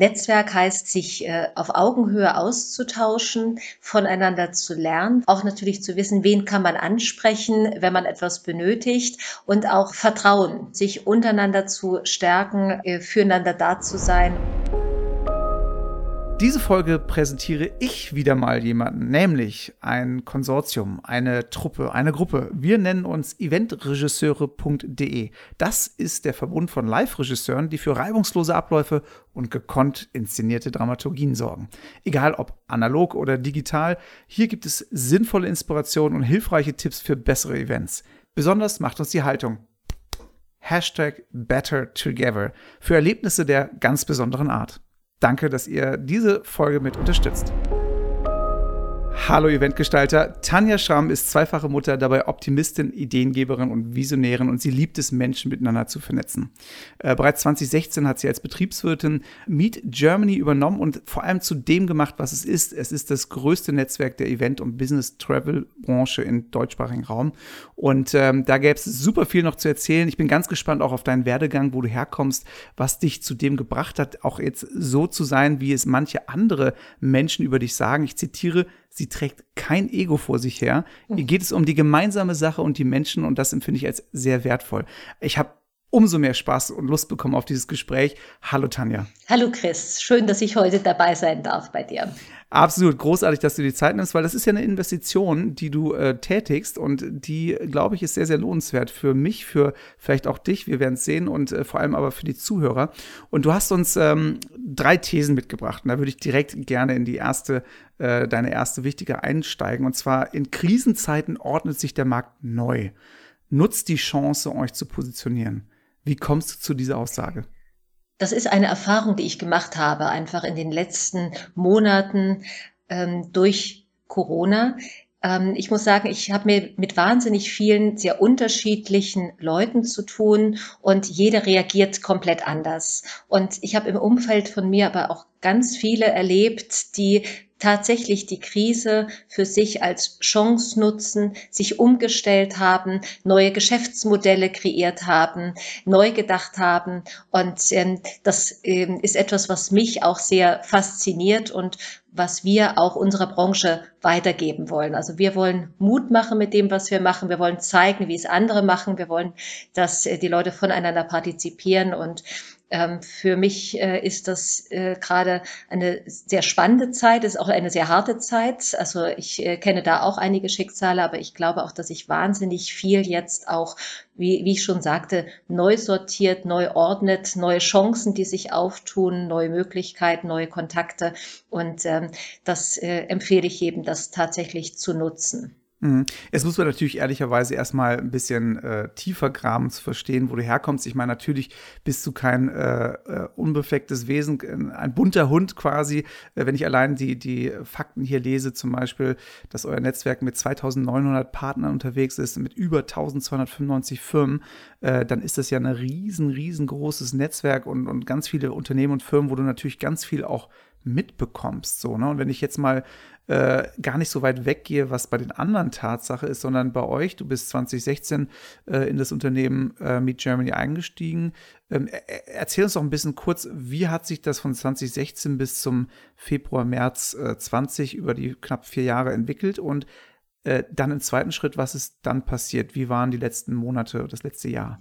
Netzwerk heißt, sich äh, auf Augenhöhe auszutauschen, voneinander zu lernen, auch natürlich zu wissen, wen kann man ansprechen, wenn man etwas benötigt und auch Vertrauen, sich untereinander zu stärken, äh, füreinander da zu sein. Diese Folge präsentiere ich wieder mal jemanden, nämlich ein Konsortium, eine Truppe, eine Gruppe. Wir nennen uns eventregisseure.de. Das ist der Verbund von Live-Regisseuren, die für reibungslose Abläufe und gekonnt inszenierte Dramaturgien sorgen. Egal ob analog oder digital, hier gibt es sinnvolle Inspirationen und hilfreiche Tipps für bessere Events. Besonders macht uns die Haltung. Hashtag Better Together für Erlebnisse der ganz besonderen Art. Danke, dass ihr diese Folge mit unterstützt. Hallo Eventgestalter. Tanja Schramm ist zweifache Mutter, dabei Optimistin, Ideengeberin und Visionärin und sie liebt es, Menschen miteinander zu vernetzen. Äh, bereits 2016 hat sie als Betriebswirtin Meet Germany übernommen und vor allem zu dem gemacht, was es ist. Es ist das größte Netzwerk der Event- und Business-Travel-Branche im deutschsprachigen Raum. Und ähm, da gäbe es super viel noch zu erzählen. Ich bin ganz gespannt auch auf deinen Werdegang, wo du herkommst, was dich zu dem gebracht hat, auch jetzt so zu sein, wie es manche andere Menschen über dich sagen. Ich zitiere, Sie trägt kein Ego vor sich her. Ihr geht es um die gemeinsame Sache und die Menschen und das empfinde ich als sehr wertvoll. Ich habe umso mehr Spaß und Lust bekommen auf dieses Gespräch. Hallo Tanja. Hallo Chris, schön, dass ich heute dabei sein darf bei dir. Absolut großartig, dass du die Zeit nimmst, weil das ist ja eine Investition, die du äh, tätigst und die, glaube ich, ist sehr, sehr lohnenswert für mich, für vielleicht auch dich. Wir werden es sehen und äh, vor allem aber für die Zuhörer. Und du hast uns ähm, drei Thesen mitgebracht und da würde ich direkt gerne in die erste, äh, deine erste wichtige einsteigen. Und zwar in Krisenzeiten ordnet sich der Markt neu. Nutzt die Chance, euch zu positionieren. Wie kommst du zu dieser Aussage? Das ist eine Erfahrung, die ich gemacht habe, einfach in den letzten Monaten ähm, durch Corona. Ähm, ich muss sagen, ich habe mir mit wahnsinnig vielen sehr unterschiedlichen Leuten zu tun und jeder reagiert komplett anders. Und ich habe im Umfeld von mir aber auch ganz viele erlebt, die tatsächlich die Krise für sich als Chance nutzen, sich umgestellt haben, neue Geschäftsmodelle kreiert haben, neu gedacht haben. Und ähm, das ähm, ist etwas, was mich auch sehr fasziniert und was wir auch unserer Branche weitergeben wollen. Also wir wollen Mut machen mit dem, was wir machen. Wir wollen zeigen, wie es andere machen. Wir wollen, dass äh, die Leute voneinander partizipieren und ähm, für mich äh, ist das äh, gerade eine sehr spannende Zeit, ist auch eine sehr harte Zeit. Also ich äh, kenne da auch einige Schicksale, aber ich glaube auch, dass sich wahnsinnig viel jetzt auch, wie, wie ich schon sagte, neu sortiert, neu ordnet, neue Chancen, die sich auftun, neue Möglichkeiten, neue Kontakte. Und ähm, das äh, empfehle ich jedem, das tatsächlich zu nutzen. Mhm. Es muss man natürlich ehrlicherweise erstmal ein bisschen äh, tiefer graben zu verstehen, wo du herkommst. Ich meine, natürlich bist du kein äh, äh, unbeflecktes Wesen, ein bunter Hund quasi. Äh, wenn ich allein die, die Fakten hier lese, zum Beispiel, dass euer Netzwerk mit 2900 Partnern unterwegs ist, mit über 1295 Firmen, äh, dann ist das ja ein riesen, riesengroßes Netzwerk und, und ganz viele Unternehmen und Firmen, wo du natürlich ganz viel auch mitbekommst. So, ne? Und wenn ich jetzt mal äh, gar nicht so weit weggehe, was bei den anderen Tatsache ist, sondern bei euch, du bist 2016 äh, in das Unternehmen äh, Meet Germany eingestiegen. Ähm, erzähl uns doch ein bisschen kurz, wie hat sich das von 2016 bis zum Februar, März 20 über die knapp vier Jahre entwickelt und äh, dann im zweiten Schritt, was ist dann passiert? Wie waren die letzten Monate, das letzte Jahr?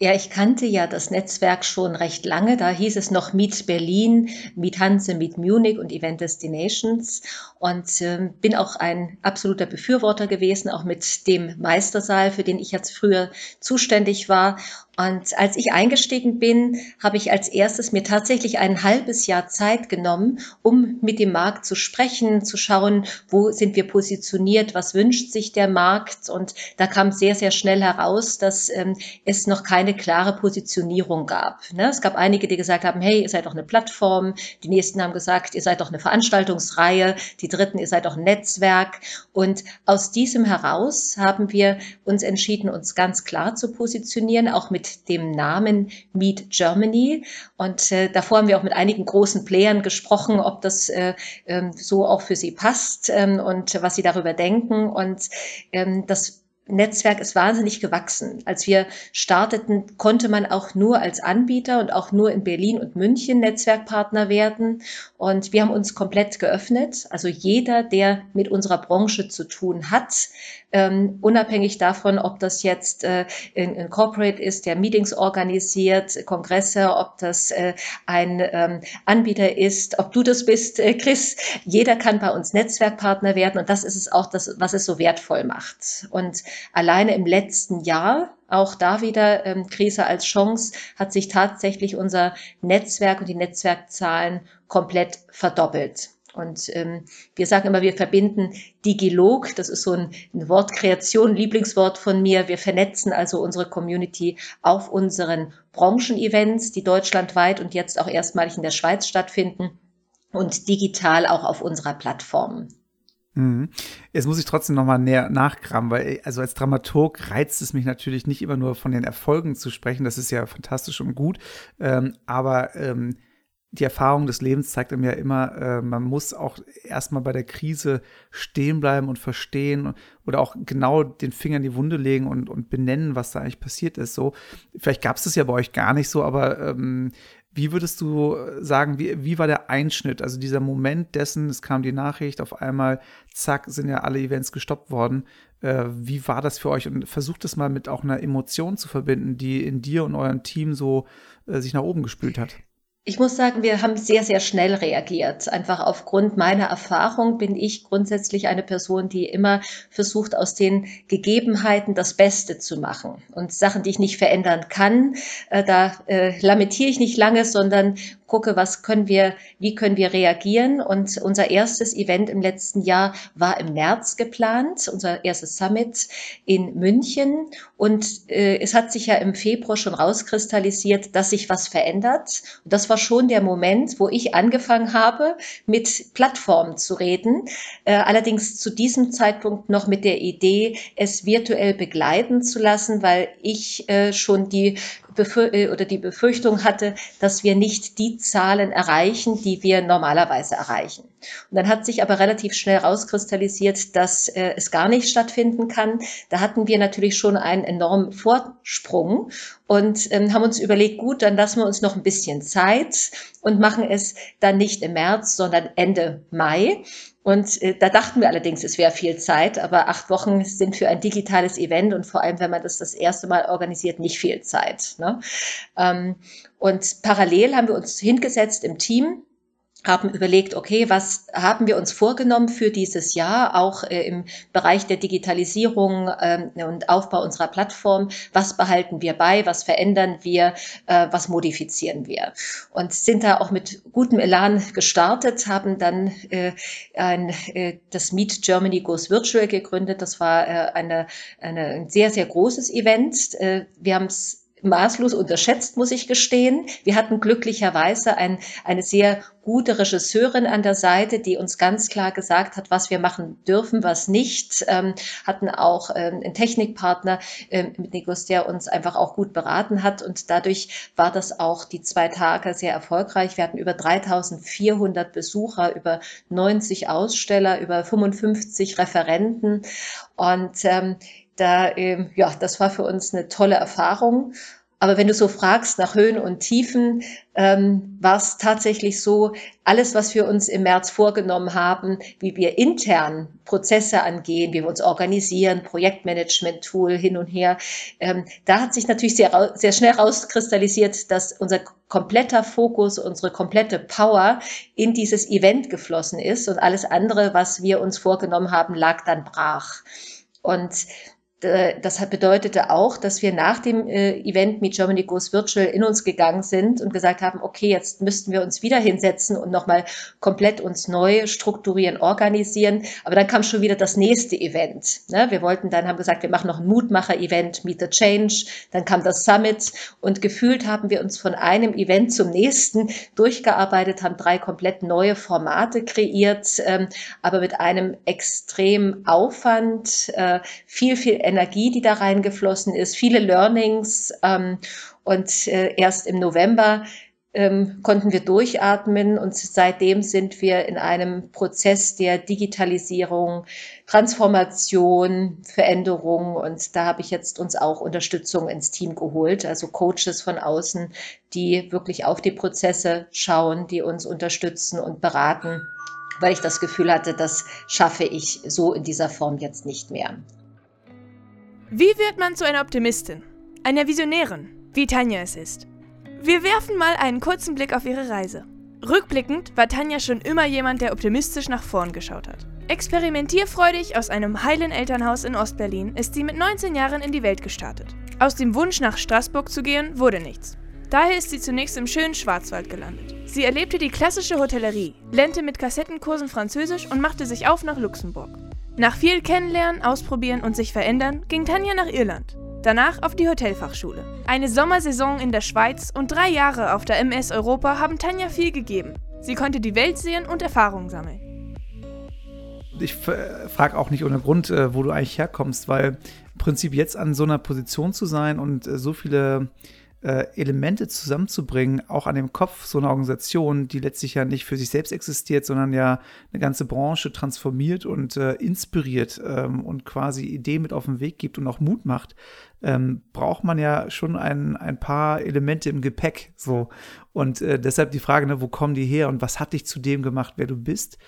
Ja, ich kannte ja das Netzwerk schon recht lange. Da hieß es noch Meet Berlin, Meet Hanse, Meet Munich und Event Destinations. Und äh, bin auch ein absoluter Befürworter gewesen, auch mit dem Meistersaal, für den ich jetzt früher zuständig war. Und als ich eingestiegen bin, habe ich als erstes mir tatsächlich ein halbes Jahr Zeit genommen, um mit dem Markt zu sprechen, zu schauen, wo sind wir positioniert, was wünscht sich der Markt. Und da kam sehr, sehr schnell heraus, dass ähm, es noch keine klare Positionierung gab. Ne? Es gab einige, die gesagt haben, hey, ihr seid doch eine Plattform. Die nächsten haben gesagt, ihr seid doch eine Veranstaltungsreihe. Die dritten, ihr seid doch ein Netzwerk. Und aus diesem heraus haben wir uns entschieden, uns ganz klar zu positionieren, auch mit dem Namen Meet Germany. Und äh, davor haben wir auch mit einigen großen Playern gesprochen, ob das äh, ähm, so auch für sie passt ähm, und was sie darüber denken. Und ähm, das Netzwerk ist wahnsinnig gewachsen. Als wir starteten, konnte man auch nur als Anbieter und auch nur in Berlin und München Netzwerkpartner werden. Und wir haben uns komplett geöffnet. Also jeder, der mit unserer Branche zu tun hat, ähm, unabhängig davon, ob das jetzt äh, ein, ein Corporate ist, der Meetings organisiert, Kongresse, ob das äh, ein ähm, Anbieter ist, ob du das bist, äh, Chris. Jeder kann bei uns Netzwerkpartner werden und das ist es auch, das, was es so wertvoll macht. Und alleine im letzten Jahr auch da wieder ähm, Krise als Chance hat sich tatsächlich unser Netzwerk und die Netzwerkzahlen komplett verdoppelt. Und ähm, wir sagen immer, wir verbinden Digilog, das ist so ein, ein Wortkreation, Lieblingswort von mir. Wir vernetzen also unsere Community auf unseren Branchenevents, die deutschlandweit und jetzt auch erstmalig in der Schweiz stattfinden und digital auch auf unserer Plattform. Mhm. Jetzt muss ich trotzdem noch mal näher nachkramen, weil also als Dramaturg reizt es mich natürlich nicht immer nur von den Erfolgen zu sprechen, das ist ja fantastisch und gut, ähm, aber ähm, die Erfahrung des Lebens zeigt einem ja immer, äh, man muss auch erstmal bei der Krise stehen bleiben und verstehen oder auch genau den Finger in die Wunde legen und, und benennen, was da eigentlich passiert ist. So, vielleicht gab es das ja bei euch gar nicht so, aber ähm, wie würdest du sagen, wie, wie war der Einschnitt? Also dieser Moment dessen, es kam die Nachricht, auf einmal, zack, sind ja alle Events gestoppt worden. Äh, wie war das für euch? Und versucht es mal mit auch einer Emotion zu verbinden, die in dir und eurem Team so äh, sich nach oben gespült hat. Ich muss sagen, wir haben sehr, sehr schnell reagiert. Einfach aufgrund meiner Erfahrung bin ich grundsätzlich eine Person, die immer versucht, aus den Gegebenheiten das Beste zu machen. Und Sachen, die ich nicht verändern kann, äh, da äh, lamentiere ich nicht lange, sondern gucke, was können wir, wie können wir reagieren. Und unser erstes Event im letzten Jahr war im März geplant, unser erstes Summit in München. Und äh, es hat sich ja im Februar schon rauskristallisiert, dass sich was verändert. Und das war schon der Moment, wo ich angefangen habe, mit Plattformen zu reden. Äh, allerdings zu diesem Zeitpunkt noch mit der Idee, es virtuell begleiten zu lassen, weil ich äh, schon die oder die Befürchtung hatte, dass wir nicht die Zahlen erreichen, die wir normalerweise erreichen. Und dann hat sich aber relativ schnell rauskristallisiert, dass äh, es gar nicht stattfinden kann. Da hatten wir natürlich schon einen enormen Vorsprung und ähm, haben uns überlegt, gut, dann lassen wir uns noch ein bisschen Zeit und machen es dann nicht im März, sondern Ende Mai. Und äh, da dachten wir allerdings, es wäre viel Zeit, aber acht Wochen sind für ein digitales Event und vor allem, wenn man das das erste Mal organisiert, nicht viel Zeit. Ne? Ähm, und parallel haben wir uns hingesetzt im Team haben überlegt, okay, was haben wir uns vorgenommen für dieses Jahr, auch äh, im Bereich der Digitalisierung ähm, und Aufbau unserer Plattform, was behalten wir bei, was verändern wir, äh, was modifizieren wir. Und sind da auch mit gutem Elan gestartet, haben dann äh, ein, äh, das Meet Germany Goes Virtual gegründet. Das war äh, eine, eine, ein sehr, sehr großes Event. Äh, wir haben es maßlos unterschätzt, muss ich gestehen. Wir hatten glücklicherweise ein, eine sehr gute Regisseurin an der Seite, die uns ganz klar gesagt hat, was wir machen dürfen, was nicht. Ähm, hatten auch ähm, einen Technikpartner ähm, mit Nikos, der uns einfach auch gut beraten hat. Und dadurch war das auch die zwei Tage sehr erfolgreich. Wir hatten über 3400 Besucher, über 90 Aussteller, über 55 Referenten. Und ähm, da, ähm, ja, das war für uns eine tolle Erfahrung. Aber wenn du so fragst nach Höhen und Tiefen, ähm, war es tatsächlich so, alles, was wir uns im März vorgenommen haben, wie wir intern Prozesse angehen, wie wir uns organisieren, Projektmanagement-Tool hin und her, ähm, da hat sich natürlich sehr, sehr schnell rauskristallisiert, dass unser kompletter Fokus, unsere komplette Power in dieses Event geflossen ist und alles andere, was wir uns vorgenommen haben, lag dann brach. Und das bedeutete auch, dass wir nach dem äh, Event Meet Germany Goes Virtual in uns gegangen sind und gesagt haben, okay, jetzt müssten wir uns wieder hinsetzen und nochmal komplett uns neu strukturieren, organisieren. Aber dann kam schon wieder das nächste Event. Ne? Wir wollten dann, haben gesagt, wir machen noch ein Mutmacher-Event, Meet the Change. Dann kam das Summit und gefühlt haben wir uns von einem Event zum nächsten durchgearbeitet, haben drei komplett neue Formate kreiert, ähm, aber mit einem extremen Aufwand, äh, viel, viel Energie, die da reingeflossen ist, viele Learnings. Ähm, und äh, erst im November ähm, konnten wir durchatmen und seitdem sind wir in einem Prozess der Digitalisierung, Transformation, Veränderung und da habe ich jetzt uns auch Unterstützung ins Team geholt, also Coaches von außen, die wirklich auf die Prozesse schauen, die uns unterstützen und beraten, weil ich das Gefühl hatte, das schaffe ich so in dieser Form jetzt nicht mehr. Wie wird man zu einer Optimistin, einer Visionärin, wie Tanja es ist? Wir werfen mal einen kurzen Blick auf ihre Reise. Rückblickend war Tanja schon immer jemand, der optimistisch nach vorn geschaut hat. Experimentierfreudig aus einem heilen Elternhaus in Ostberlin ist sie mit 19 Jahren in die Welt gestartet. Aus dem Wunsch nach Straßburg zu gehen wurde nichts. Daher ist sie zunächst im schönen Schwarzwald gelandet. Sie erlebte die klassische Hotellerie, lernte mit Kassettenkursen Französisch und machte sich auf nach Luxemburg. Nach viel Kennenlernen, Ausprobieren und sich verändern ging Tanja nach Irland. Danach auf die Hotelfachschule. Eine Sommersaison in der Schweiz und drei Jahre auf der MS Europa haben Tanja viel gegeben. Sie konnte die Welt sehen und Erfahrungen sammeln. Ich frage auch nicht ohne Grund, äh, wo du eigentlich herkommst, weil im Prinzip jetzt an so einer Position zu sein und äh, so viele äh, Elemente zusammenzubringen, auch an dem Kopf so einer Organisation, die letztlich ja nicht für sich selbst existiert, sondern ja eine ganze Branche transformiert und äh, inspiriert ähm, und quasi Ideen mit auf den Weg gibt und auch Mut macht, ähm, braucht man ja schon ein, ein paar Elemente im Gepäck. So. Und äh, deshalb die Frage, ne, wo kommen die her und was hat dich zu dem gemacht, wer du bist?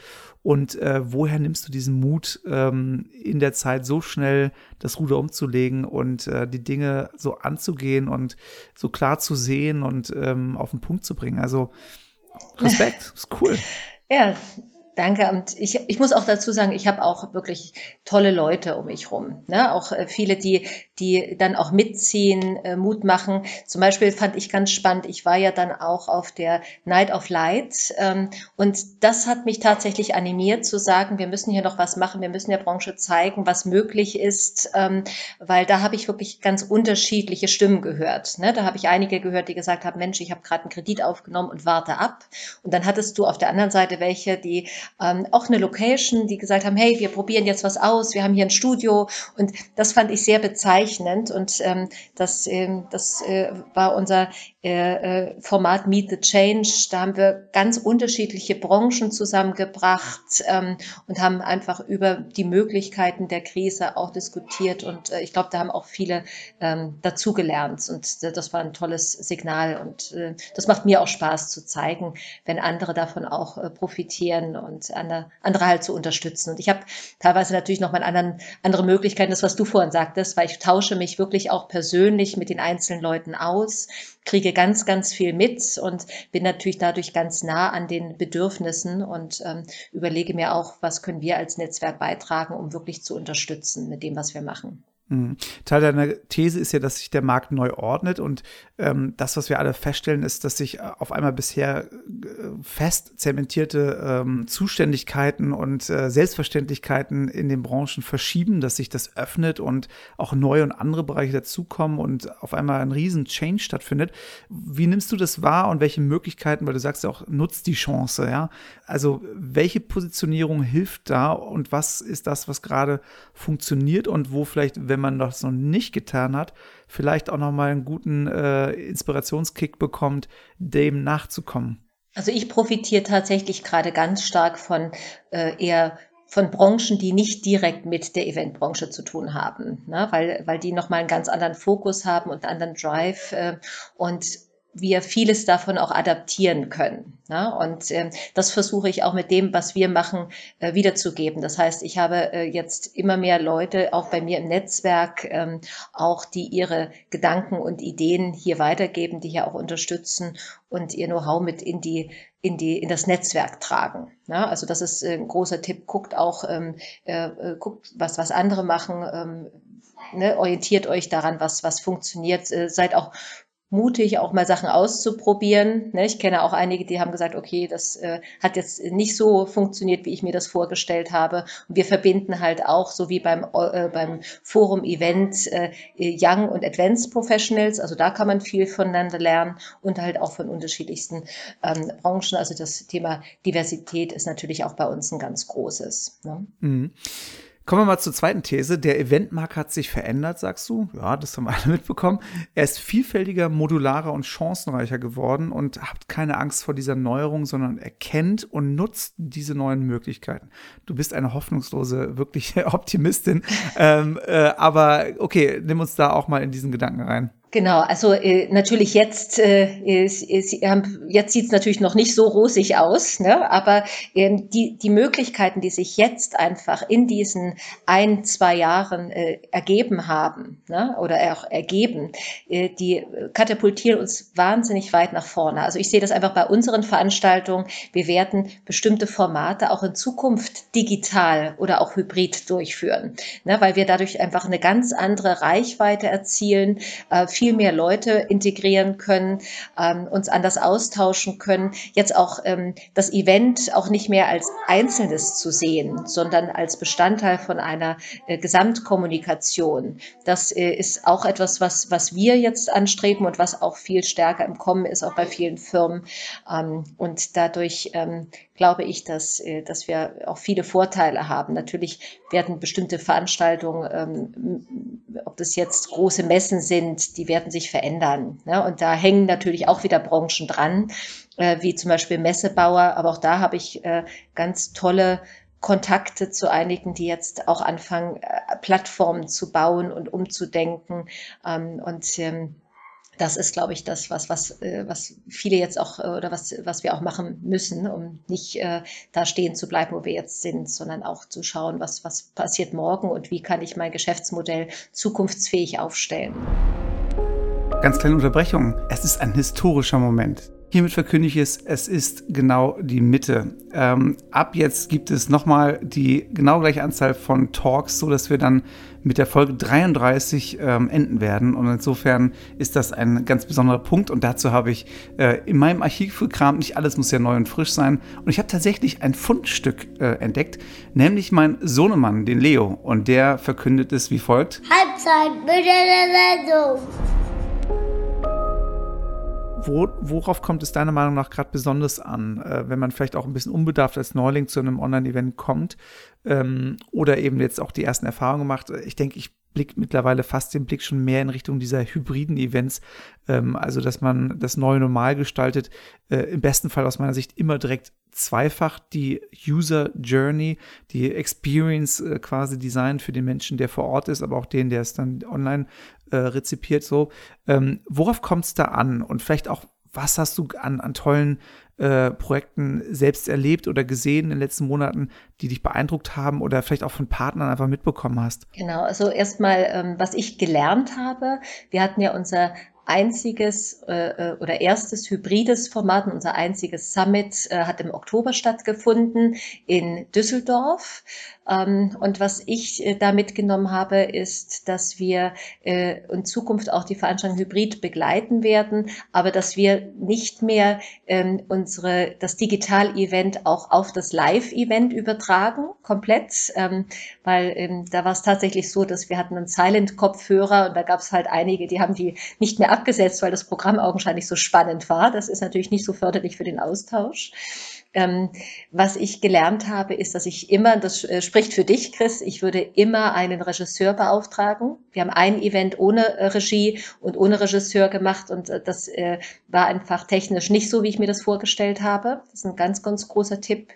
Und äh, woher nimmst du diesen Mut, ähm, in der Zeit so schnell das Ruder umzulegen und äh, die Dinge so anzugehen und so klar zu sehen und ähm, auf den Punkt zu bringen? Also Respekt, ist cool. Ja, Danke. Und ich, ich muss auch dazu sagen, ich habe auch wirklich tolle Leute um mich rum. Ne? Auch äh, viele, die, die dann auch mitziehen, äh, Mut machen. Zum Beispiel fand ich ganz spannend, ich war ja dann auch auf der Night of Light ähm, und das hat mich tatsächlich animiert zu sagen, wir müssen hier noch was machen, wir müssen der Branche zeigen, was möglich ist, ähm, weil da habe ich wirklich ganz unterschiedliche Stimmen gehört. Ne? Da habe ich einige gehört, die gesagt haben, Mensch, ich habe gerade einen Kredit aufgenommen und warte ab. Und dann hattest du auf der anderen Seite welche, die ähm, auch eine Location, die gesagt haben, hey, wir probieren jetzt was aus, wir haben hier ein Studio und das fand ich sehr bezeichnend und ähm, das, ähm, das äh, war unser äh, äh, Format Meet the Change. Da haben wir ganz unterschiedliche Branchen zusammengebracht ähm, und haben einfach über die Möglichkeiten der Krise auch diskutiert. Und äh, ich glaube, da haben auch viele ähm, dazugelernt. Und äh, das war ein tolles Signal. Und äh, das macht mir auch Spaß zu zeigen, wenn andere davon auch äh, profitieren und andere, andere halt zu unterstützen. Und ich habe teilweise natürlich noch mal anderen, andere Möglichkeiten, das, was du vorhin sagtest, weil ich tausche mich wirklich auch persönlich mit den einzelnen Leuten aus kriege ganz, ganz viel mit und bin natürlich dadurch ganz nah an den Bedürfnissen und ähm, überlege mir auch, was können wir als Netzwerk beitragen, um wirklich zu unterstützen mit dem, was wir machen. Mhm. Teil deiner These ist ja, dass sich der Markt neu ordnet und ähm, das, was wir alle feststellen, ist, dass sich äh, auf einmal bisher äh, fest zementierte ähm, Zuständigkeiten und äh, Selbstverständlichkeiten in den Branchen verschieben, dass sich das öffnet und auch neue und andere Bereiche dazukommen und auf einmal ein riesen Change stattfindet. Wie nimmst du das wahr und welche Möglichkeiten, weil du sagst ja auch, nutzt die Chance, ja? Also welche Positionierung hilft da und was ist das, was gerade funktioniert und wo vielleicht, wenn wenn man das noch nicht getan hat, vielleicht auch noch mal einen guten äh, Inspirationskick bekommt, dem nachzukommen. Also ich profitiere tatsächlich gerade ganz stark von äh, eher von Branchen, die nicht direkt mit der Eventbranche zu tun haben, ne? weil, weil die nochmal einen ganz anderen Fokus haben und einen anderen Drive. Äh, und wir vieles davon auch adaptieren können. Ne? Und äh, das versuche ich auch mit dem, was wir machen, äh, wiederzugeben. Das heißt, ich habe äh, jetzt immer mehr Leute, auch bei mir im Netzwerk, ähm, auch die ihre Gedanken und Ideen hier weitergeben, die hier auch unterstützen und ihr Know-how mit in die in die in das Netzwerk tragen. Ne? Also das ist äh, ein großer Tipp. Guckt auch, ähm, äh, äh, guckt was was andere machen. Ähm, Ne, orientiert euch daran, was, was funktioniert. Äh, seid auch mutig, auch mal Sachen auszuprobieren. Ne? Ich kenne auch einige, die haben gesagt, okay, das äh, hat jetzt nicht so funktioniert, wie ich mir das vorgestellt habe. Und wir verbinden halt auch, so wie beim, äh, beim Forum-Event, äh, Young und Advanced Professionals. Also da kann man viel voneinander lernen und halt auch von unterschiedlichsten ähm, Branchen. Also das Thema Diversität ist natürlich auch bei uns ein ganz großes. Ne? Mhm. Kommen wir mal zur zweiten These. Der Eventmarkt hat sich verändert, sagst du. Ja, das haben alle mitbekommen. Er ist vielfältiger, modularer und chancenreicher geworden und habt keine Angst vor dieser Neuerung, sondern erkennt und nutzt diese neuen Möglichkeiten. Du bist eine hoffnungslose, wirklich Optimistin. ähm, äh, aber okay, nimm uns da auch mal in diesen Gedanken rein. Genau, also äh, natürlich jetzt, äh, ist, ist, jetzt sieht es natürlich noch nicht so rosig aus, ne? aber ähm, die, die Möglichkeiten, die sich jetzt einfach in diesen ein, zwei Jahren äh, ergeben haben ne? oder auch ergeben, äh, die katapultieren uns wahnsinnig weit nach vorne. Also ich sehe das einfach bei unseren Veranstaltungen. Wir werden bestimmte Formate auch in Zukunft digital oder auch hybrid durchführen, ne? weil wir dadurch einfach eine ganz andere Reichweite erzielen. Äh, viel mehr Leute integrieren können, ähm, uns anders austauschen können. Jetzt auch ähm, das Event auch nicht mehr als Einzelnes zu sehen, sondern als Bestandteil von einer äh, Gesamtkommunikation. Das äh, ist auch etwas, was, was wir jetzt anstreben und was auch viel stärker im Kommen ist, auch bei vielen Firmen. Ähm, und dadurch ähm, glaube ich, dass, äh, dass wir auch viele Vorteile haben. Natürlich werden bestimmte Veranstaltungen, ähm, ob das jetzt große Messen sind, die werden sich verändern. Ne? Und da hängen natürlich auch wieder Branchen dran, äh, wie zum Beispiel Messebauer. Aber auch da habe ich äh, ganz tolle Kontakte zu einigen, die jetzt auch anfangen, Plattformen zu bauen und umzudenken. Ähm, und ähm, das ist, glaube ich, das, was, was, äh, was viele jetzt auch äh, oder was, was wir auch machen müssen, um nicht äh, da stehen zu bleiben, wo wir jetzt sind, sondern auch zu schauen, was, was passiert morgen und wie kann ich mein Geschäftsmodell zukunftsfähig aufstellen. Ganz kleine Unterbrechung. Es ist ein historischer Moment. Hiermit verkündige ich es, es ist genau die Mitte. Ähm, ab jetzt gibt es nochmal die genau gleiche Anzahl von Talks, so dass wir dann mit der Folge 33 ähm, enden werden. Und insofern ist das ein ganz besonderer Punkt. Und dazu habe ich äh, in meinem Archiv gekramt. Nicht alles muss ja neu und frisch sein. Und ich habe tatsächlich ein Fundstück äh, entdeckt, nämlich mein Sohnemann, den Leo. Und der verkündet es wie folgt: Halbzeit mit der Sendung. Wo, worauf kommt es deiner Meinung nach gerade besonders an, äh, wenn man vielleicht auch ein bisschen unbedarft als Neuling zu einem Online-Event kommt ähm, oder eben jetzt auch die ersten Erfahrungen macht? Ich denke, ich blicke mittlerweile fast den Blick schon mehr in Richtung dieser hybriden Events, ähm, also dass man das neue Normal gestaltet, äh, im besten Fall aus meiner Sicht immer direkt zweifach die User Journey, die Experience äh, quasi Design für den Menschen, der vor Ort ist, aber auch den, der es dann online äh, rezipiert. So, ähm, worauf kommt es da an? Und vielleicht auch, was hast du an, an tollen äh, Projekten selbst erlebt oder gesehen in den letzten Monaten, die dich beeindruckt haben oder vielleicht auch von Partnern einfach mitbekommen hast? Genau, also erstmal, ähm, was ich gelernt habe, wir hatten ja unser einziges äh, äh, oder erstes hybrides Format, unser einziges Summit äh, hat im Oktober stattgefunden in Düsseldorf. Ähm, und was ich äh, da mitgenommen habe, ist, dass wir äh, in Zukunft auch die Veranstaltung hybrid begleiten werden, aber dass wir nicht mehr ähm, unsere, das Digital-Event auch auf das Live-Event übertragen, komplett, ähm, weil ähm, da war es tatsächlich so, dass wir hatten einen Silent-Kopfhörer und da gab es halt einige, die haben die nicht mehr abgesetzt, weil das Programm augenscheinlich so spannend war. Das ist natürlich nicht so förderlich für den Austausch. Ähm, was ich gelernt habe, ist, dass ich immer, das äh, spricht für dich, Chris, ich würde immer einen Regisseur beauftragen. Wir haben ein Event ohne äh, Regie und ohne Regisseur gemacht und äh, das äh, war einfach technisch nicht so, wie ich mir das vorgestellt habe. Das ist ein ganz, ganz großer Tipp.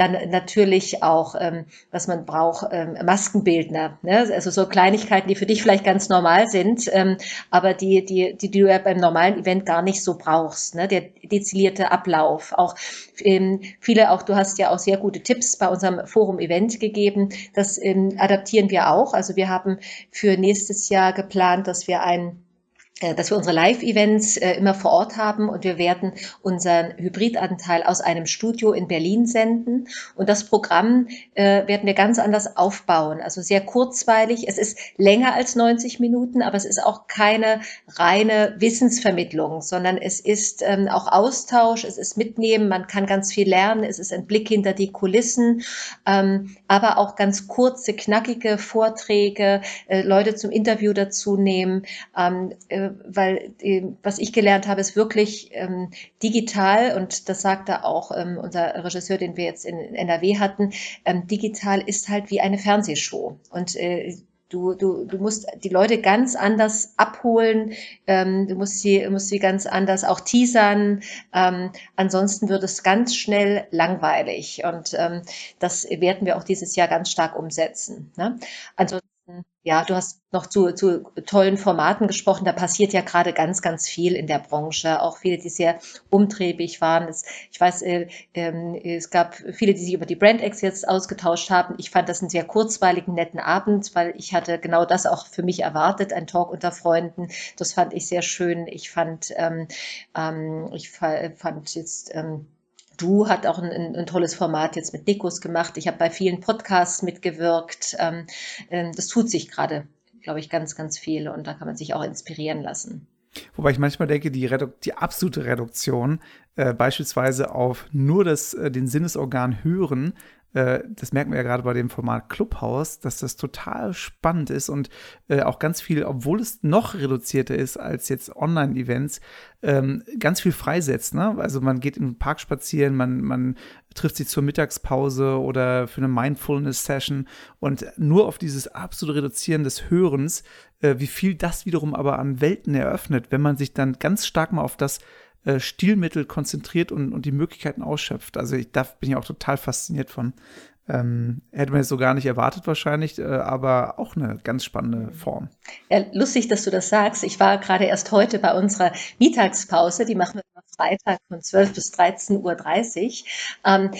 Dann natürlich auch, ähm, was man braucht, ähm, Maskenbildner. Ne? Also so Kleinigkeiten, die für dich vielleicht ganz normal sind, ähm, aber die, die, die, die du ja beim normalen Event gar nicht so brauchst. Ne? Der dezidierte Ablauf. Auch ähm, viele, auch du hast ja auch sehr gute Tipps bei unserem Forum-Event gegeben. Das ähm, adaptieren wir auch. Also wir haben für nächstes Jahr geplant, dass wir ein dass wir unsere Live-Events äh, immer vor Ort haben und wir werden unseren Hybridanteil aus einem Studio in Berlin senden. Und das Programm äh, werden wir ganz anders aufbauen. Also sehr kurzweilig. Es ist länger als 90 Minuten, aber es ist auch keine reine Wissensvermittlung, sondern es ist ähm, auch Austausch, es ist Mitnehmen, man kann ganz viel lernen, es ist ein Blick hinter die Kulissen, ähm, aber auch ganz kurze, knackige Vorträge, äh, Leute zum Interview dazu nehmen. Ähm, äh, äh, weil äh, was ich gelernt habe, ist wirklich ähm, digital und das sagte auch ähm, unser Regisseur, den wir jetzt in NRW hatten, ähm, digital ist halt wie eine Fernsehshow und äh, Du, du, du musst die Leute ganz anders abholen, ähm, du musst sie, musst sie ganz anders auch teasern. Ähm, ansonsten wird es ganz schnell langweilig. Und ähm, das werden wir auch dieses Jahr ganz stark umsetzen. Ne? Ansonsten ja, du hast noch zu, zu tollen Formaten gesprochen. Da passiert ja gerade ganz, ganz viel in der Branche. Auch viele, die sehr umtriebig waren. Es, ich weiß, äh, äh, es gab viele, die sich über die BrandX jetzt ausgetauscht haben. Ich fand das einen sehr kurzweiligen, netten Abend, weil ich hatte genau das auch für mich erwartet, ein Talk unter Freunden. Das fand ich sehr schön. Ich fand, ähm, ähm, ich fand jetzt, ähm, Du hat auch ein, ein, tolles Format jetzt mit Nikos gemacht. Ich habe bei vielen Podcasts mitgewirkt. Ähm, ähm, das tut sich gerade, glaube ich, ganz, ganz viel und da kann man sich auch inspirieren lassen. Wobei ich manchmal denke, die, Redu die absolute Reduktion, äh, beispielsweise auf nur das, äh, den Sinnesorgan hören, das merken wir ja gerade bei dem Format Clubhouse, dass das total spannend ist und äh, auch ganz viel, obwohl es noch reduzierter ist als jetzt Online-Events, ähm, ganz viel freisetzt. Ne? Also man geht in den Park spazieren, man, man trifft sich zur Mittagspause oder für eine Mindfulness-Session und nur auf dieses absolute Reduzieren des Hörens, äh, wie viel das wiederum aber an Welten eröffnet, wenn man sich dann ganz stark mal auf das äh, Stilmittel konzentriert und, und die Möglichkeiten ausschöpft. Also ich, da bin ich auch total fasziniert von. Ähm, hätte man jetzt so gar nicht erwartet wahrscheinlich, äh, aber auch eine ganz spannende Form. Ja, lustig, dass du das sagst. Ich war gerade erst heute bei unserer Mittagspause, die machen wir immer Freitag von 12 bis 13.30 Uhr. Ähm,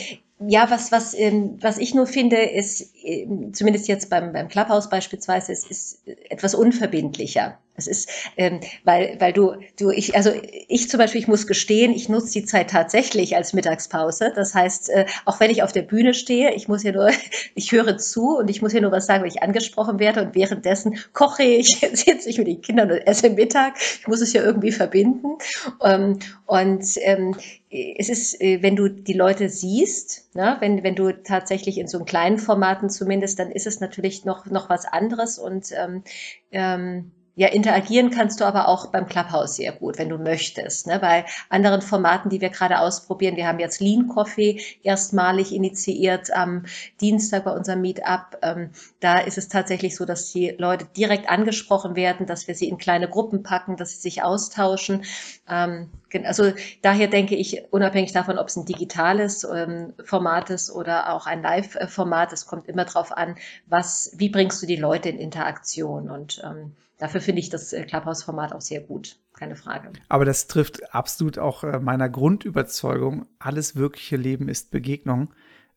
ja, was, was, ähm, was ich nur finde, ist, ähm, zumindest jetzt beim, beim Clubhouse beispielsweise, es ist etwas unverbindlicher. Es ist, ähm, weil, weil du, du, ich, also ich zum Beispiel, ich muss gestehen, ich nutze die Zeit tatsächlich als Mittagspause. Das heißt, äh, auch wenn ich auf der Bühne stehe, ich muss ja nur, ich höre zu und ich muss ja nur was sagen, wenn ich angesprochen werde und währenddessen koche ich, sitze ich mit den Kindern und esse Mittag. Ich muss es ja irgendwie verbinden. Ähm, und ähm, es ist, äh, wenn du die Leute siehst, ne, wenn, wenn du tatsächlich in so einem kleinen Formaten zumindest, dann ist es natürlich noch, noch was anderes und ähm, ähm, ja, interagieren kannst du aber auch beim Clubhouse sehr gut, wenn du möchtest. Ne? Bei anderen Formaten, die wir gerade ausprobieren, wir haben jetzt Lean Coffee erstmalig initiiert am Dienstag bei unserem Meetup. Ähm, da ist es tatsächlich so, dass die Leute direkt angesprochen werden, dass wir sie in kleine Gruppen packen, dass sie sich austauschen. Ähm, also daher denke ich, unabhängig davon, ob es ein digitales ähm, Format ist oder auch ein Live-Format, es kommt immer darauf an, was, wie bringst du die Leute in Interaktion und ähm, dafür finde ich das äh, Clubhouse-Format auch sehr gut. Keine Frage. Aber das trifft absolut auch äh, meiner Grundüberzeugung. Alles wirkliche Leben ist Begegnung.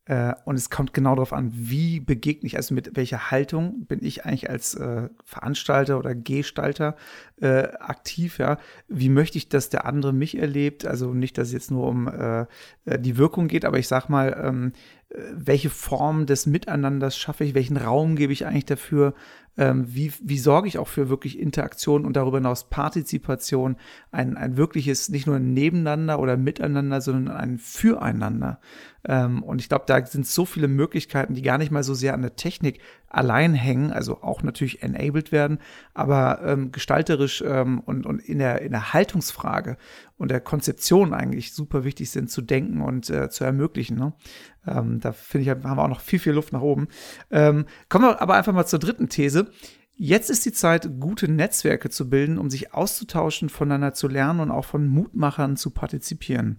Äh, und es kommt genau darauf an, wie begegne ich, also mit welcher Haltung bin ich eigentlich als äh, Veranstalter oder Gestalter äh, aktiv, ja. Wie möchte ich, dass der andere mich erlebt? Also nicht, dass es jetzt nur um äh, äh, die Wirkung geht, aber ich sag mal, ähm, welche Form des Miteinanders schaffe ich, welchen Raum gebe ich eigentlich dafür, ähm, wie, wie sorge ich auch für wirklich Interaktion und darüber hinaus Partizipation, ein, ein wirkliches, nicht nur ein Nebeneinander oder Miteinander, sondern ein Füreinander. Ähm, und ich glaube, da sind so viele Möglichkeiten, die gar nicht mal so sehr an der Technik allein hängen, also auch natürlich enabled werden, aber ähm, gestalterisch ähm, und, und in, der, in der Haltungsfrage und der Konzeption eigentlich super wichtig sind zu denken und äh, zu ermöglichen. Ne? Ähm, da finde ich, haben wir auch noch viel, viel Luft nach oben. Ähm, kommen wir aber einfach mal zur dritten These. Jetzt ist die Zeit, gute Netzwerke zu bilden, um sich auszutauschen, voneinander zu lernen und auch von Mutmachern zu partizipieren.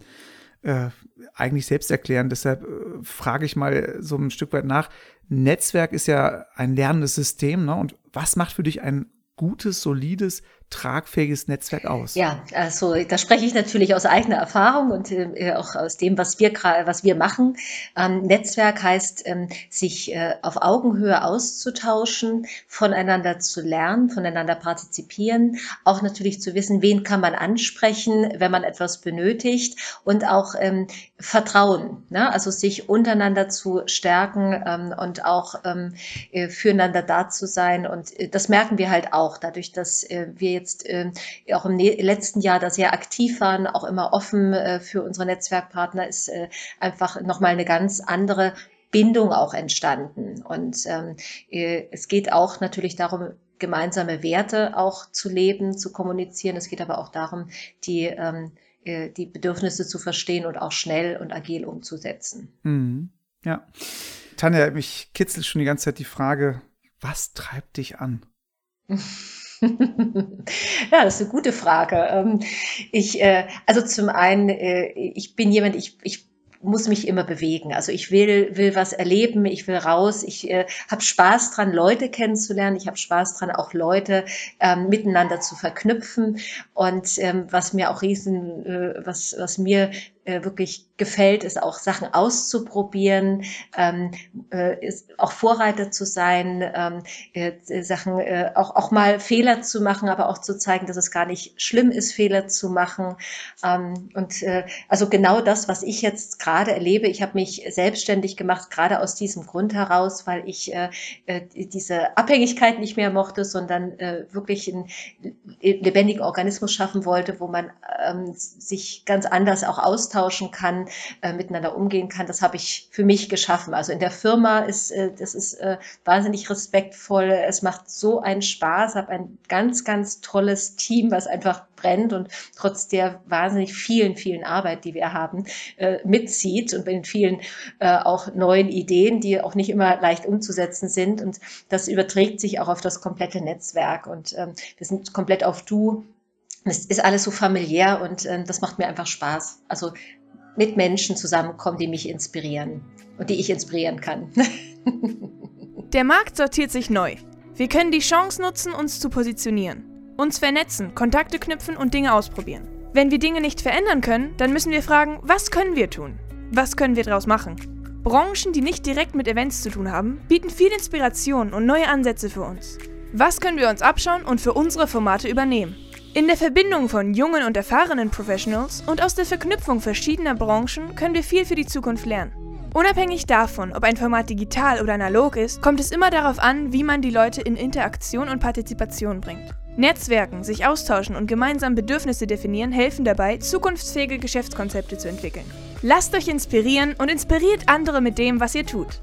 Äh, eigentlich selbst erklären. Deshalb äh, frage ich mal so ein Stück weit nach. Netzwerk ist ja ein lernendes System, ne? Und was macht für dich ein gutes, solides tragfähiges Netzwerk aus? Ja, also da spreche ich natürlich aus eigener Erfahrung und äh, auch aus dem, was wir was wir machen. Ähm, Netzwerk heißt, ähm, sich äh, auf Augenhöhe auszutauschen, voneinander zu lernen, voneinander partizipieren, auch natürlich zu wissen, wen kann man ansprechen, wenn man etwas benötigt und auch ähm, Vertrauen, ne? also sich untereinander zu stärken ähm, und auch ähm, äh, füreinander da zu sein. Und äh, das merken wir halt auch, dadurch, dass äh, wir jetzt äh, auch im letzten Jahr da sehr aktiv waren, auch immer offen äh, für unsere Netzwerkpartner, ist äh, einfach nochmal eine ganz andere Bindung auch entstanden. Und ähm, äh, es geht auch natürlich darum, gemeinsame Werte auch zu leben, zu kommunizieren. Es geht aber auch darum, die, ähm, äh, die Bedürfnisse zu verstehen und auch schnell und agil umzusetzen. Mhm. Ja. Tanja, mich kitzelt schon die ganze Zeit die Frage, was treibt dich an? ja, das ist eine gute Frage. Ähm, ich, äh, also zum einen, äh, ich bin jemand, ich, ich muss mich immer bewegen. Also ich will, will was erleben, ich will raus, ich äh, habe Spaß dran, Leute kennenzulernen, ich habe Spaß dran, auch Leute ähm, miteinander zu verknüpfen. Und ähm, was mir auch riesen, äh, was, was mir äh, wirklich gefällt, ist auch Sachen auszuprobieren, ähm, äh, ist auch Vorreiter zu sein, ähm, äh, Sachen äh, auch, auch mal Fehler zu machen, aber auch zu zeigen, dass es gar nicht schlimm ist, Fehler zu machen. Ähm, und äh, also genau das, was ich jetzt gerade erlebe, ich habe mich selbstständig gemacht, gerade aus diesem Grund heraus, weil ich äh, äh diese Abhängigkeit nicht mehr mochte, sondern äh, wirklich einen lebendigen Organismus schaffen wollte, wo man ähm, sich ganz anders auch austauscht austauschen kann, äh, miteinander umgehen kann. Das habe ich für mich geschaffen. Also in der Firma ist äh, das ist äh, wahnsinnig respektvoll. Es macht so einen Spaß. Habe ein ganz ganz tolles Team, was einfach brennt und trotz der wahnsinnig vielen vielen Arbeit, die wir haben, äh, mitzieht und mit vielen äh, auch neuen Ideen, die auch nicht immer leicht umzusetzen sind. Und das überträgt sich auch auf das komplette Netzwerk. Und ähm, wir sind komplett auf Du es ist alles so familiär und äh, das macht mir einfach Spaß. Also mit Menschen zusammenkommen, die mich inspirieren und die ich inspirieren kann. Der Markt sortiert sich neu. Wir können die Chance nutzen, uns zu positionieren, uns vernetzen, Kontakte knüpfen und Dinge ausprobieren. Wenn wir Dinge nicht verändern können, dann müssen wir fragen, was können wir tun? Was können wir daraus machen? Branchen, die nicht direkt mit Events zu tun haben, bieten viel Inspiration und neue Ansätze für uns. Was können wir uns abschauen und für unsere Formate übernehmen? In der Verbindung von jungen und erfahrenen Professionals und aus der Verknüpfung verschiedener Branchen können wir viel für die Zukunft lernen. Unabhängig davon, ob ein Format digital oder analog ist, kommt es immer darauf an, wie man die Leute in Interaktion und Partizipation bringt. Netzwerken, sich austauschen und gemeinsam Bedürfnisse definieren helfen dabei, zukunftsfähige Geschäftskonzepte zu entwickeln. Lasst euch inspirieren und inspiriert andere mit dem, was ihr tut.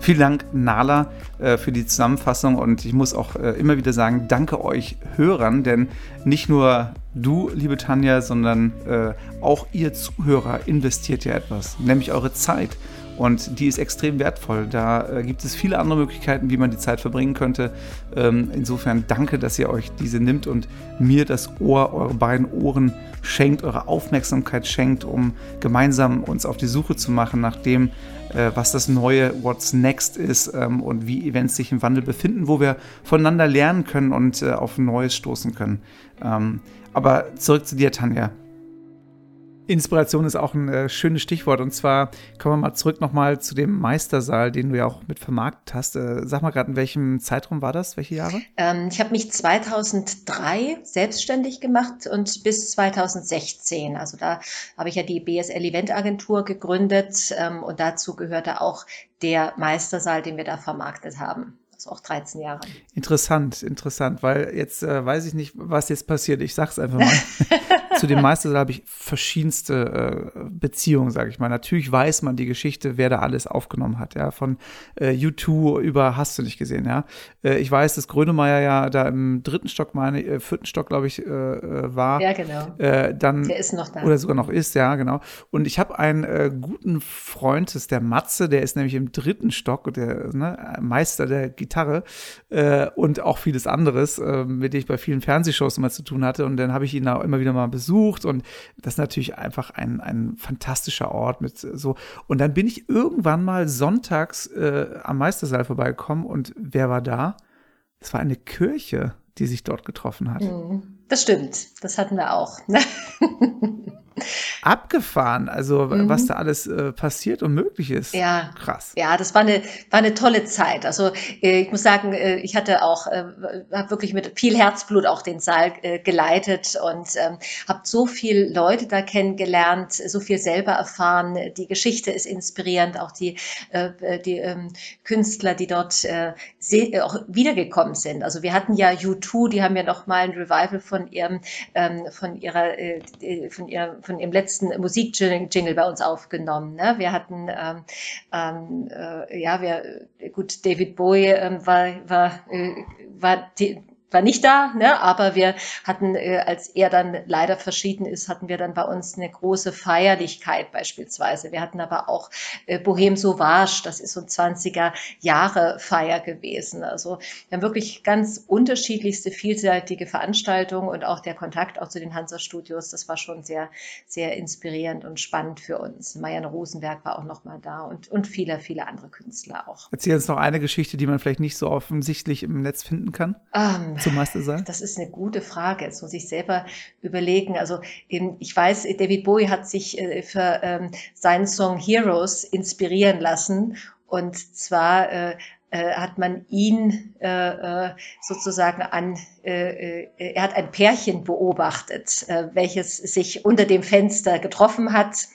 Vielen Dank, Nala, äh, für die Zusammenfassung und ich muss auch äh, immer wieder sagen, danke euch Hörern, denn nicht nur du, liebe Tanja, sondern äh, auch ihr Zuhörer investiert ja etwas, nämlich eure Zeit. Und die ist extrem wertvoll. Da äh, gibt es viele andere Möglichkeiten, wie man die Zeit verbringen könnte. Ähm, insofern danke, dass ihr euch diese nimmt und mir das Ohr, eure beiden Ohren schenkt, eure Aufmerksamkeit schenkt, um gemeinsam uns auf die Suche zu machen nach dem, äh, was das neue What's Next ist ähm, und wie Events sich im Wandel befinden, wo wir voneinander lernen können und äh, auf Neues stoßen können. Ähm, aber zurück zu dir, Tanja. Inspiration ist auch ein äh, schönes Stichwort. Und zwar kommen wir mal zurück nochmal zu dem Meistersaal, den du ja auch mit vermarktet hast. Äh, sag mal gerade, in welchem Zeitraum war das? Welche Jahre? Ähm, ich habe mich 2003 selbstständig gemacht und bis 2016. Also da habe ich ja die BSL Event Agentur gegründet ähm, und dazu gehörte auch der Meistersaal, den wir da vermarktet haben. Also auch 13 Jahre. Interessant, interessant, weil jetzt äh, weiß ich nicht, was jetzt passiert. Ich sag's einfach mal. zu dem Meistersaal habe ich verschiedenste äh, Beziehungen, sage ich mal. Natürlich weiß man die Geschichte, wer da alles aufgenommen hat, ja, von äh, U2 über hast du nicht gesehen, ja. Äh, ich weiß, dass Grönemeyer ja da im dritten Stock, meine, äh, vierten Stock, glaube ich, äh, äh, war. Ja, genau. Äh, dann, der ist noch da. Oder sogar noch ist, ja, genau. Und ich habe einen guten Freund, das ist der Matze, der ist nämlich im dritten Stock, der ne, Meister der Gitarre und auch vieles anderes, äh, mit dem ich bei vielen Fernsehshows immer zu tun hatte. Und dann habe ich ihn da immer wieder mal besucht besucht und das ist natürlich einfach ein, ein fantastischer Ort mit so. Und dann bin ich irgendwann mal sonntags äh, am Meistersaal vorbeigekommen und wer war da? Es war eine Kirche, die sich dort getroffen hat. Mhm. Das stimmt, das hatten wir auch. abgefahren, also mhm. was da alles äh, passiert und möglich ist. Ja, krass. Ja, das war eine, war eine tolle Zeit. Also äh, ich muss sagen, äh, ich hatte auch, äh, habe wirklich mit viel Herzblut auch den Saal äh, geleitet und ähm, habe so viele Leute da kennengelernt, so viel selber erfahren. Die Geschichte ist inspirierend, auch die, äh, die ähm, Künstler, die dort auch wiedergekommen sind. Also wir hatten ja U2, die haben ja noch mal ein Revival von von ihrem, ähm, von ihrer, äh, von ihrem, von ihrem letzten Musikjingle bei uns aufgenommen. Ne? Wir hatten, ähm, ähm, äh, ja, wir, gut, David Bowie ähm, war, war, äh, war die, war nicht da, ne? aber wir hatten, äh, als er dann leider verschieden ist, hatten wir dann bei uns eine große Feierlichkeit beispielsweise. Wir hatten aber auch äh, Bohem Sauvage, das ist so ein 20er Jahre Feier gewesen. Also wir haben wirklich ganz unterschiedlichste, vielseitige Veranstaltungen und auch der Kontakt auch zu den Hansa-Studios, das war schon sehr, sehr inspirierend und spannend für uns. Marianne Rosenberg war auch noch mal da und, und viele, viele andere Künstler auch. Erzähl uns noch eine Geschichte, die man vielleicht nicht so offensichtlich im Netz finden kann. Um, zum Meister sein? Das ist eine gute Frage. Jetzt muss ich selber überlegen. Also ich weiß, David Bowie hat sich äh, für ähm, seinen Song Heroes inspirieren lassen. Und zwar äh, äh, hat man ihn sozusagen an, er hat ein Pärchen beobachtet, welches sich unter dem Fenster getroffen hat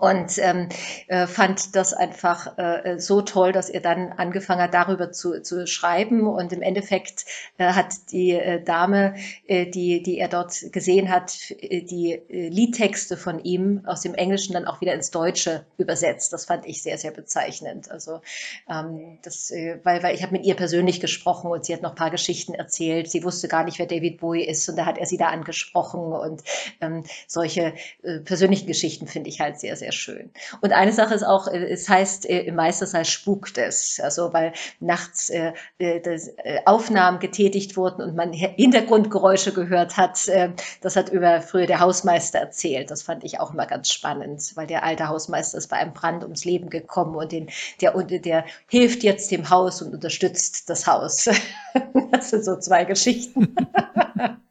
und ähm, äh, fand das einfach äh, so toll, dass er dann angefangen hat, darüber zu, zu schreiben. Und im Endeffekt äh, hat die äh, Dame, äh, die, die er dort gesehen hat, äh, die äh, Liedtexte von ihm aus dem Englischen dann auch wieder ins Deutsche übersetzt. Das fand ich sehr, sehr bezeichnend. Also ähm, das, äh, weil, weil ich habe mit ihr persönlich gesprochen und sie hat noch paar Geschichten erzählt. Sie wusste gar nicht, wer David Bowie ist und da hat er sie da angesprochen und ähm, solche äh, persönlichen Geschichten finde ich halt sehr, sehr sehr schön. Und eine Sache ist auch, äh, es heißt äh, im Meistersaal spukt es, also weil nachts äh, äh, das, äh, Aufnahmen getätigt wurden und man Hintergrundgeräusche gehört hat. Äh, das hat über früher der Hausmeister erzählt. Das fand ich auch immer ganz spannend, weil der alte Hausmeister ist bei einem Brand ums Leben gekommen und den, der, der hilft jetzt dem Haus und unterstützt das Haus. das sind so zwei Geschichten.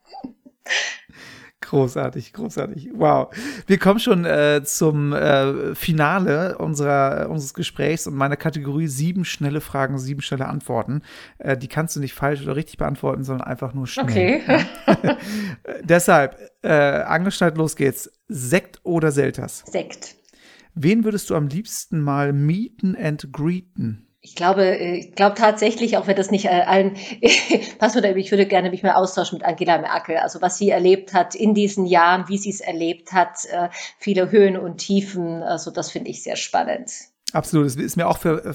Großartig, großartig. Wow. Wir kommen schon äh, zum äh, Finale unserer, unseres Gesprächs und meiner Kategorie sieben schnelle Fragen, sieben schnelle Antworten. Äh, die kannst du nicht falsch oder richtig beantworten, sondern einfach nur schnell. Okay. Deshalb, äh, angeschnallt, los geht's. Sekt oder Selters? Sekt. Wen würdest du am liebsten mal meeten and greeten? Ich glaube, äh, ich glaube tatsächlich, auch wenn das nicht äh, allen passt, oder ich würde gerne mich mal austauschen mit Angela Merkel. Also was sie erlebt hat in diesen Jahren, wie sie es erlebt hat, äh, viele Höhen und Tiefen. Also das finde ich sehr spannend. Absolut, es ist mir auch ver,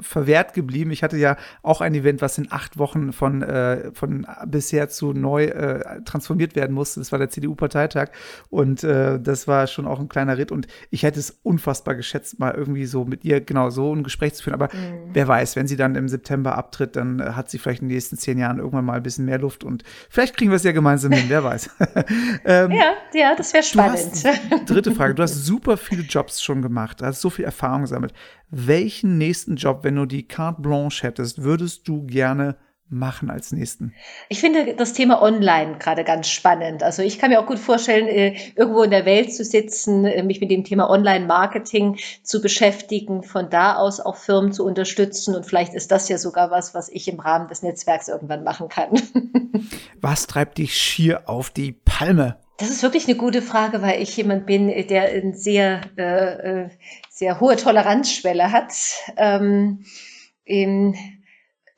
verwehrt geblieben. Ich hatte ja auch ein Event, was in acht Wochen von, äh, von bisher zu neu äh, transformiert werden musste. Das war der CDU-Parteitag und äh, das war schon auch ein kleiner Ritt und ich hätte es unfassbar geschätzt, mal irgendwie so mit ihr genau so ein Gespräch zu führen. Aber mhm. wer weiß, wenn sie dann im September abtritt, dann äh, hat sie vielleicht in den nächsten zehn Jahren irgendwann mal ein bisschen mehr Luft und vielleicht kriegen wir es ja gemeinsam hin, wer weiß. ähm, ja, ja, das wäre spannend. Hast, dritte Frage, du hast super viele Jobs schon gemacht, hast so viel Erfahrung gesammelt welchen nächsten Job, wenn du die carte blanche hättest, würdest du gerne machen als nächsten? Ich finde das Thema Online gerade ganz spannend. Also ich kann mir auch gut vorstellen, äh, irgendwo in der Welt zu sitzen, äh, mich mit dem Thema Online-Marketing zu beschäftigen, von da aus auch Firmen zu unterstützen. Und vielleicht ist das ja sogar was, was ich im Rahmen des Netzwerks irgendwann machen kann. Was treibt dich schier auf die Palme? Das ist wirklich eine gute Frage, weil ich jemand bin, der eine sehr, äh, äh, sehr hohe Toleranzschwelle hat. Ähm, in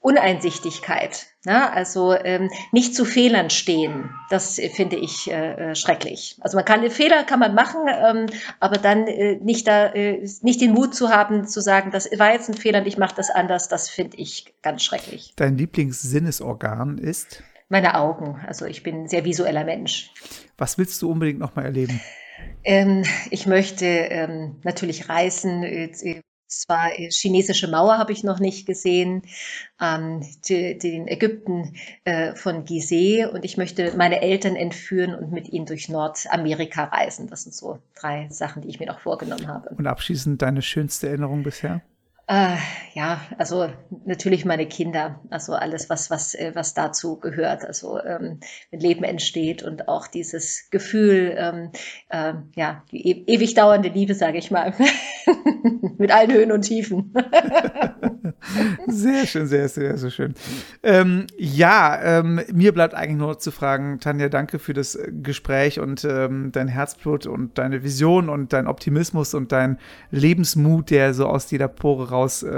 Uneinsichtigkeit. Ne? Also ähm, nicht zu Fehlern stehen, das äh, finde ich äh, äh, schrecklich. Also man kann Fehler kann man machen, ähm, aber dann äh, nicht da äh, nicht den Mut zu haben zu sagen, das war jetzt ein Fehler und ich mache das anders, das finde ich ganz schrecklich. Dein Lieblingssinnesorgan ist? Meine Augen. Also ich bin ein sehr visueller Mensch. Was willst du unbedingt noch mal erleben? Ähm, ich möchte ähm, natürlich reisen. Äh, zwar äh, chinesische Mauer habe ich noch nicht gesehen, ähm, die, den Ägypten äh, von Gizeh und ich möchte meine Eltern entführen und mit ihnen durch Nordamerika reisen. Das sind so drei Sachen, die ich mir noch vorgenommen habe. Und abschließend deine schönste Erinnerung bisher? Äh, ja, also natürlich meine Kinder, also alles, was, was, äh, was dazu gehört. Also ähm, wenn Leben entsteht und auch dieses Gefühl, ähm, äh, ja, die e ewig dauernde Liebe, sage ich mal, mit allen Höhen und Tiefen. Sehr schön, sehr, sehr, sehr schön. Ähm, ja, ähm, mir bleibt eigentlich nur zu fragen, Tanja, danke für das äh, Gespräch und ähm, dein Herzblut und deine Vision und dein Optimismus und dein Lebensmut, der so aus jeder Pore raus äh,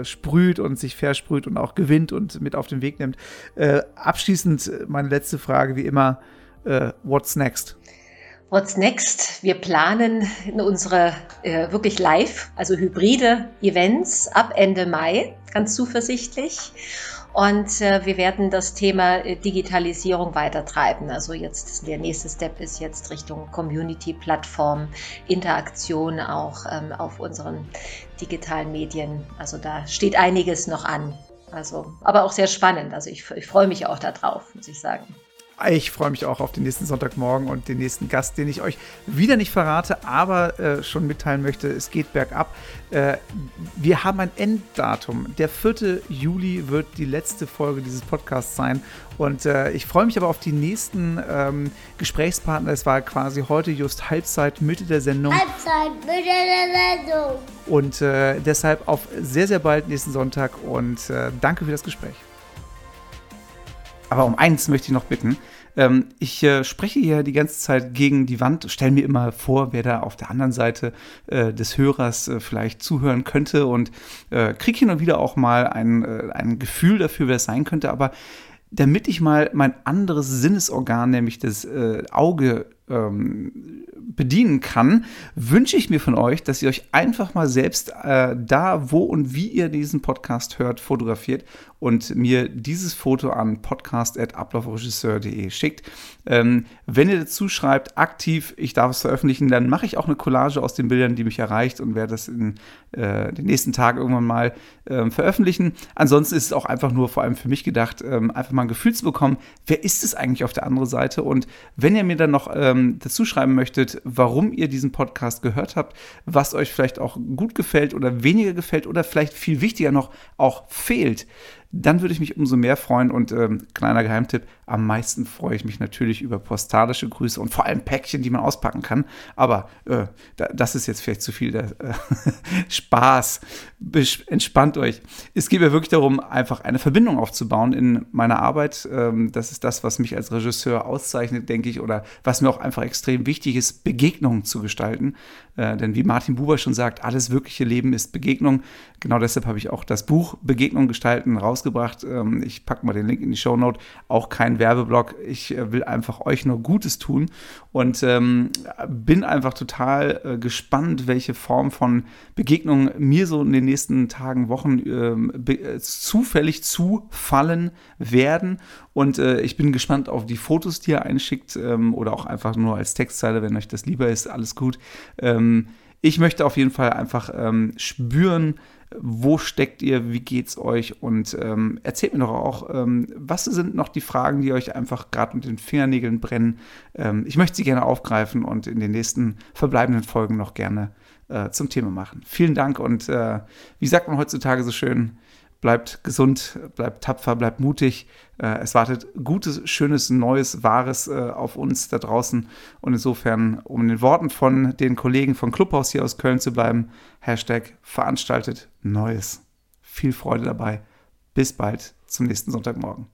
äh, sprüht und sich versprüht und auch gewinnt und mit auf den Weg nimmt. Äh, abschließend meine letzte Frage, wie immer, äh, what's next? What's next? Wir planen unsere äh, wirklich live, also hybride Events ab Ende Mai, ganz zuversichtlich. Und äh, wir werden das Thema äh, Digitalisierung weitertreiben. Also jetzt der nächste Step ist jetzt Richtung Community-Plattform, Interaktion auch ähm, auf unseren digitalen Medien. Also da steht einiges noch an. Also, aber auch sehr spannend. Also ich, ich freue mich auch darauf, muss ich sagen. Ich freue mich auch auf den nächsten Sonntagmorgen und den nächsten Gast, den ich euch wieder nicht verrate, aber äh, schon mitteilen möchte. Es geht bergab. Äh, wir haben ein Enddatum. Der 4. Juli wird die letzte Folge dieses Podcasts sein. Und äh, ich freue mich aber auf die nächsten ähm, Gesprächspartner. Es war quasi heute just Halbzeit, Mitte der Sendung. Halbzeit, Mitte der Sendung. Und äh, deshalb auf sehr, sehr bald nächsten Sonntag und äh, danke für das Gespräch. Aber um eins möchte ich noch bitten. Ähm, ich äh, spreche hier die ganze Zeit gegen die Wand, stelle mir immer vor, wer da auf der anderen Seite äh, des Hörers äh, vielleicht zuhören könnte und äh, kriege hin und wieder auch mal ein, äh, ein Gefühl dafür, wer es sein könnte. Aber damit ich mal mein anderes Sinnesorgan, nämlich das äh, Auge, ähm, bedienen kann, wünsche ich mir von euch, dass ihr euch einfach mal selbst äh, da, wo und wie ihr diesen Podcast hört, fotografiert und mir dieses Foto an podcast.ablaufregisseur.de schickt. Ähm, wenn ihr dazu schreibt, aktiv, ich darf es veröffentlichen, dann mache ich auch eine Collage aus den Bildern, die mich erreicht und werde das in äh, den nächsten Tagen irgendwann mal äh, veröffentlichen. Ansonsten ist es auch einfach nur vor allem für mich gedacht, ähm, einfach mal ein Gefühl zu bekommen, wer ist es eigentlich auf der anderen Seite und wenn ihr mir dann noch ähm, dazu schreiben möchtet, warum ihr diesen Podcast gehört habt, was euch vielleicht auch gut gefällt oder weniger gefällt oder vielleicht viel wichtiger noch auch fehlt, dann würde ich mich umso mehr freuen. Und ähm, kleiner Geheimtipp, am meisten freue ich mich natürlich über postalische Grüße und vor allem Päckchen, die man auspacken kann. Aber äh, das ist jetzt vielleicht zu viel der, äh, Spaß. Entspannt euch. Es geht mir wirklich darum, einfach eine Verbindung aufzubauen in meiner Arbeit. Ähm, das ist das, was mich als Regisseur auszeichnet, denke ich, oder was mir auch einfach extrem wichtig ist, Begegnungen zu gestalten. Äh, denn wie Martin Buber schon sagt, alles wirkliche Leben ist Begegnung. Genau deshalb habe ich auch das Buch Begegnung gestalten rausgebracht. Ähm, ich packe mal den Link in die Show Note. Auch kein Werbeblock. Ich äh, will einfach euch nur Gutes tun und ähm, bin einfach total äh, gespannt, welche Form von Begegnung mir so in den nächsten Tagen, Wochen ähm, äh, zufällig zufallen werden. Und äh, ich bin gespannt auf die Fotos, die ihr einschickt ähm, oder auch einfach nur als Textzeile, wenn euch das lieber ist. Alles gut. Ähm, ich möchte auf jeden Fall einfach ähm, spüren, wo steckt ihr, wie geht's euch und ähm, erzählt mir doch auch, ähm, was sind noch die Fragen, die euch einfach gerade mit den Fingernägeln brennen. Ähm, ich möchte sie gerne aufgreifen und in den nächsten verbleibenden Folgen noch gerne äh, zum Thema machen. Vielen Dank und äh, wie sagt man heutzutage so schön, bleibt gesund, bleibt tapfer, bleibt mutig. Äh, es wartet Gutes, Schönes, Neues, Wahres äh, auf uns da draußen. Und insofern, um in den Worten von den Kollegen von Clubhaus hier aus Köln zu bleiben, Hashtag veranstaltet Neues. Viel Freude dabei. Bis bald zum nächsten Sonntagmorgen.